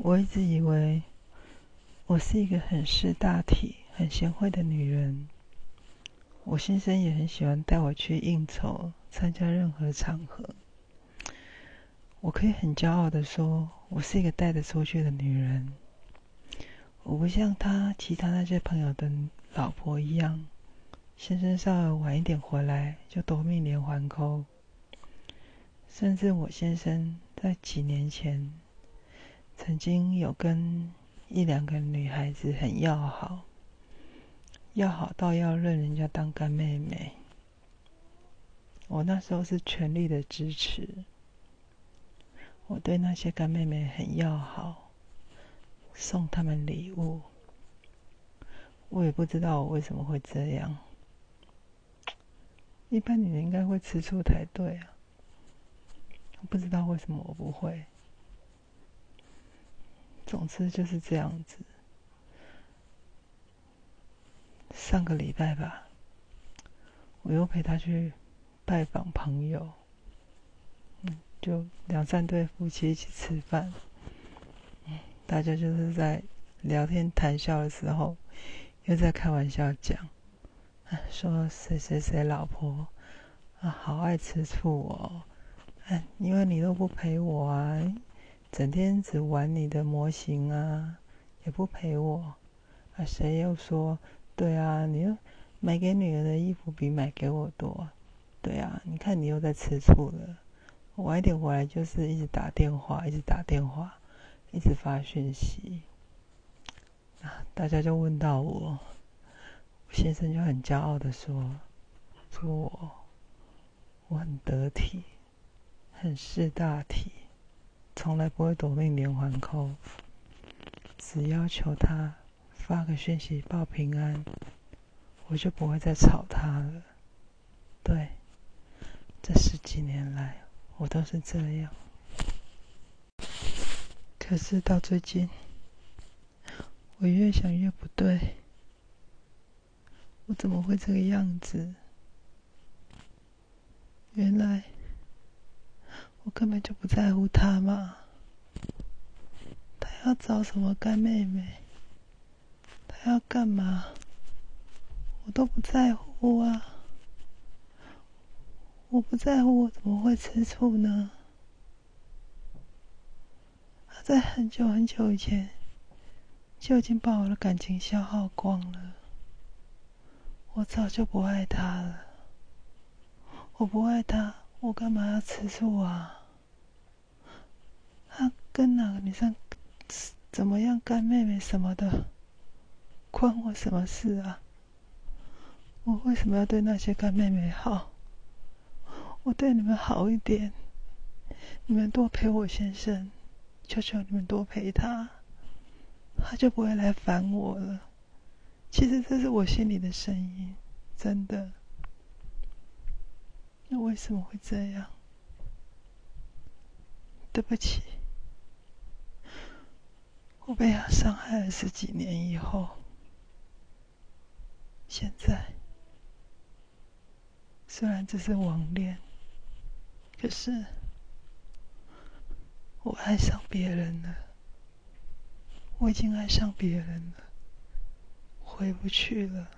我一直以为我是一个很识大体、很贤惠的女人。我先生也很喜欢带我去应酬、参加任何场合。我可以很骄傲的说，我是一个带得出去的女人。我不像他其他那些朋友的老婆一样，先生稍微晚一点回来就夺命连环扣。甚至我先生在几年前曾经有跟一两个女孩子很要好。要好到要认人家当干妹妹，我那时候是全力的支持。我对那些干妹妹很要好，送他们礼物。我也不知道我为什么会这样。一般女人应该会吃醋才对啊，不知道为什么我不会。总之就是这样子。上个礼拜吧，我又陪他去拜访朋友，嗯，就两三对夫妻一起吃饭，嗯，大家就是在聊天谈笑的时候，又在开玩笑讲，说谁谁谁老婆啊，好爱吃醋哦，哎，因为你都不陪我啊，整天只玩你的模型啊，也不陪我，啊，谁又说？对啊，你又买给女儿的衣服比买给我多。对啊，你看你又在吃醋了。晚一点回来就是一直打电话，一直打电话，一直发讯息。啊，大家就问到我，先生就很骄傲的说：“说我我很得体，很识大体，从来不会夺命连环扣，只要求他。”发个讯息报平安，我就不会再吵他了。对，这十几年来我都是这样。可是到最近，我越想越不对，我怎么会这个样子？原来我根本就不在乎他嘛，他要找什么干妹妹？他要干嘛？我都不在乎啊！我不在乎，我怎么会吃醋呢？他在很久很久以前就已经把我的感情消耗光了。我早就不爱他了。我不爱他，我干嘛要吃醋啊？跟哪个女生怎么样，干妹妹什么的？关我什么事啊？我为什么要对那些干妹妹好？我对你们好一点，你们多陪我先生，求求你们多陪他，他就不会来烦我了。其实这是我心里的声音，真的。那为什么会这样？对不起，我被他伤害了十几年以后。现在虽然只是网恋，可是我爱上别人了。我已经爱上别人了，回不去了。